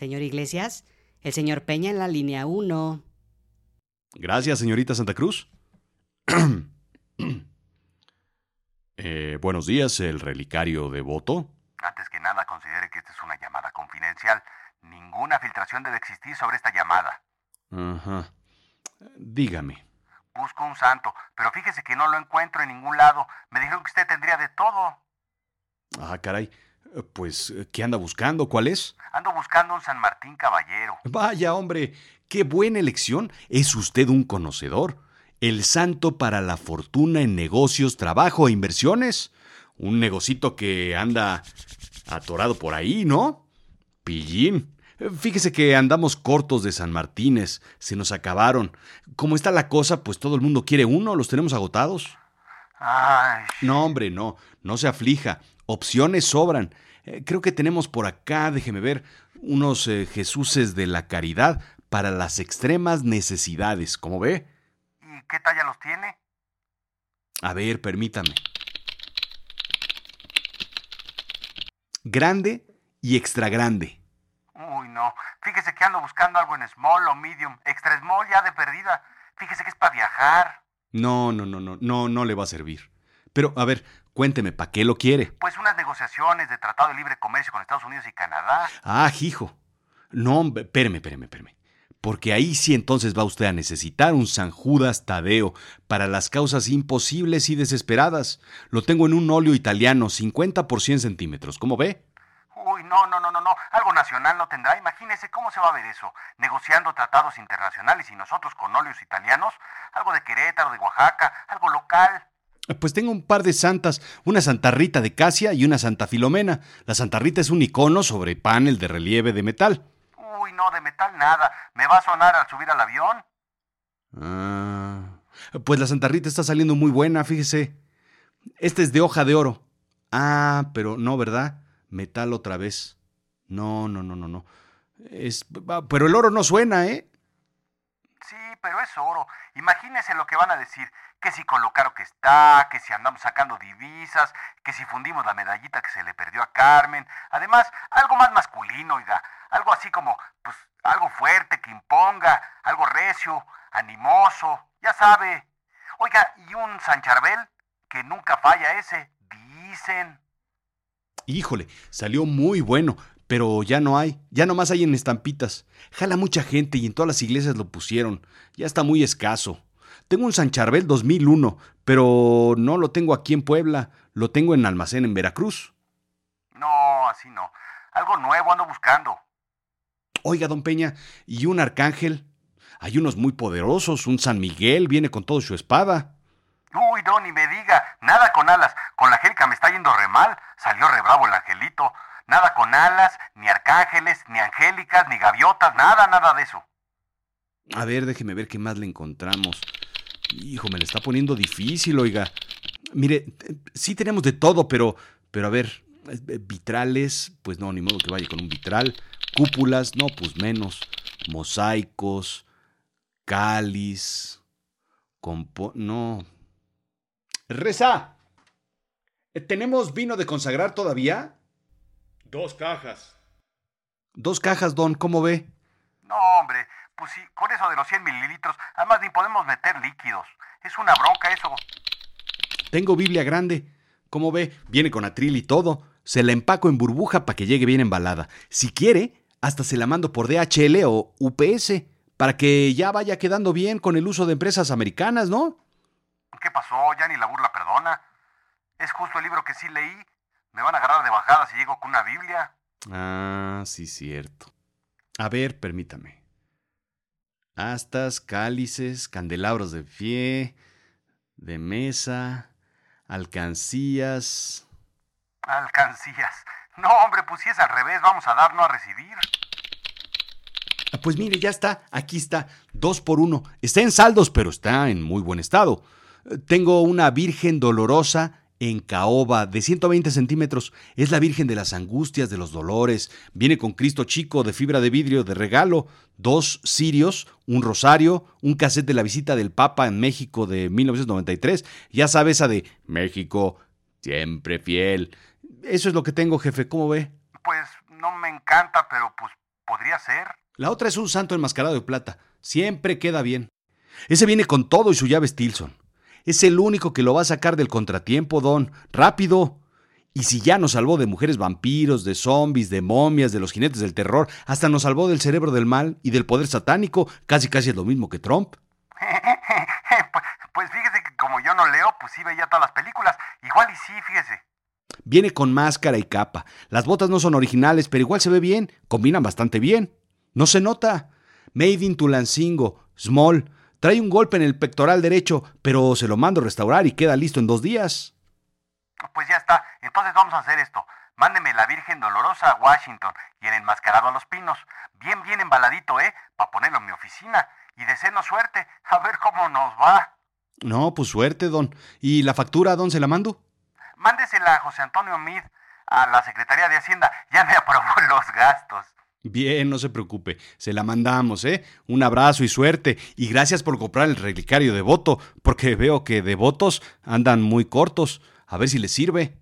Señor Iglesias, el señor Peña en la línea 1. Gracias, señorita Santa Cruz. Eh, buenos días, el relicario devoto. Antes que nada, considere que esta es una llamada confidencial. Ninguna filtración debe existir sobre esta llamada. Ajá. Dígame. Busco un santo, pero fíjese que no lo encuentro en ningún lado. Me dijeron que usted tendría de todo. Ah, caray. Pues, ¿qué anda buscando? ¿Cuál es? Ando buscando un San Martín Caballero. Vaya, hombre, qué buena elección. Es usted un conocedor. El santo para la fortuna en negocios, trabajo e inversiones. Un negocito que anda atorado por ahí, ¿no? Pillín. Fíjese que andamos cortos de San Martínez, se nos acabaron. Como está la cosa, pues todo el mundo quiere uno, los tenemos agotados. Ay. No, hombre, no, no se aflija. Opciones sobran. Eh, creo que tenemos por acá, déjeme ver, unos eh, Jesuses de la caridad para las extremas necesidades. ¿Cómo ve? ¿Y qué talla los tiene? A ver, permítame. Grande y extra grande. Uy, no. Fíjese que ando buscando algo en small o medium. Extra small ya de perdida. Fíjese que es para viajar. No, no, no, no, no, no le va a servir. Pero, a ver, cuénteme, ¿para qué lo quiere? Pues unas negociaciones de tratado de libre comercio con Estados Unidos y Canadá. Ah, hijo. No, espéreme, espéreme, espéreme. Porque ahí sí entonces va usted a necesitar un San Judas Tadeo para las causas imposibles y desesperadas. Lo tengo en un óleo italiano, 50 por 100 centímetros. ¿Cómo ve? Uy, no, no, no, no, no. Algo nacional no tendrá. Imagínese cómo se va a ver eso. Negociando tratados internacionales y nosotros con óleos italianos. Algo de Querétaro, de Oaxaca, algo local. Pues tengo un par de santas, una Santa Rita de Casia y una Santa Filomena. La Santa Rita es un icono sobre panel de relieve de metal. Uy, no, de metal nada. ¿Me va a sonar al subir al avión? Ah. Pues la Santa Rita está saliendo muy buena, fíjese. Este es de hoja de oro. Ah, pero no, ¿verdad? Metal otra vez. No, no, no, no, no. Es, pero el oro no suena, ¿eh? Sí, pero es oro. Imagínese lo que van a decir. Que si con lo caro que está, que si andamos sacando divisas, que si fundimos la medallita que se le perdió a Carmen. Además, algo más masculino, oiga. Algo así como, pues, algo fuerte, que imponga, algo recio, animoso, ya sabe. Oiga, y un San Charbel, que nunca falla ese, dicen. Híjole, salió muy bueno, pero ya no hay, ya nomás hay en estampitas. Jala mucha gente y en todas las iglesias lo pusieron. Ya está muy escaso. Tengo un San Charbel 2001, pero no lo tengo aquí en Puebla, lo tengo en almacén en Veracruz. No, así no. Algo nuevo ando buscando. Oiga, don Peña, ¿y un arcángel? Hay unos muy poderosos, un San Miguel viene con todo su espada. No, ni me diga. Nada con alas. Con la Angélica me está yendo re mal. Salió re bravo el angelito. Nada con alas, ni arcángeles, ni angélicas, ni gaviotas, nada, nada de eso. A ver, déjeme ver qué más le encontramos. Hijo, me le está poniendo difícil, oiga. Mire, sí tenemos de todo, pero, pero a ver, vitrales, pues no, ni modo que vaya con un vitral. Cúpulas, no, pues menos. Mosaicos, cáliz, compo... No. Reza. ¿Tenemos vino de consagrar todavía? Dos cajas. Dos cajas, don, ¿cómo ve? No, hombre, pues sí, con eso de los 100 mililitros, además ni podemos meter líquidos. Es una bronca eso. Tengo Biblia grande. ¿Cómo ve? Viene con atril y todo. Se la empaco en burbuja para que llegue bien embalada. Si quiere, hasta se la mando por DHL o UPS, para que ya vaya quedando bien con el uso de empresas americanas, ¿no? ¿Qué pasó? Ya ni la burla perdona. Es justo el libro que sí leí. Me van a agarrar de bajada si llego con una Biblia. Ah, sí, cierto. A ver, permítame. Astas, cálices, candelabros de pie, de mesa, alcancías. Alcancías. No, hombre, pues si es al revés, vamos a dar, no a recibir. Ah, pues mire, ya está, aquí está, dos por uno. Está en saldos, pero está en muy buen estado. Tengo una Virgen Dolorosa en caoba de 120 centímetros. Es la Virgen de las Angustias, de los Dolores. Viene con Cristo chico de fibra de vidrio de regalo, dos cirios, un rosario, un cassette de la visita del Papa en México de 1993. Ya sabe esa de México, siempre fiel. Eso es lo que tengo, jefe. ¿Cómo ve? Pues no me encanta, pero pues podría ser. La otra es un santo enmascarado de plata. Siempre queda bien. Ese viene con todo y su llave Stilson. Es el único que lo va a sacar del contratiempo, Don. Rápido. Y si ya nos salvó de mujeres vampiros, de zombies, de momias, de los jinetes del terror, hasta nos salvó del cerebro del mal y del poder satánico, casi casi es lo mismo que Trump. pues, pues fíjese que como yo no leo, pues sí veía todas las películas. Igual y sí, fíjese. Viene con máscara y capa. Las botas no son originales, pero igual se ve bien. Combinan bastante bien. No se nota. Made in Tulancingo, small. Trae un golpe en el pectoral derecho, pero se lo mando a restaurar y queda listo en dos días. Pues ya está. Entonces vamos a hacer esto. Mándeme la Virgen Dolorosa a Washington y el enmascarado a los pinos. Bien, bien embaladito, ¿eh? Para ponerlo en mi oficina. Y deseenos suerte. A ver cómo nos va. No, pues suerte, don. ¿Y la factura, don, se la mando? Mándesela a José Antonio Mid, a la Secretaría de Hacienda. Ya me aprobó los gastos. Bien, no se preocupe, se la mandamos, ¿eh? Un abrazo y suerte, y gracias por comprar el relicario de voto, porque veo que de votos andan muy cortos. A ver si les sirve.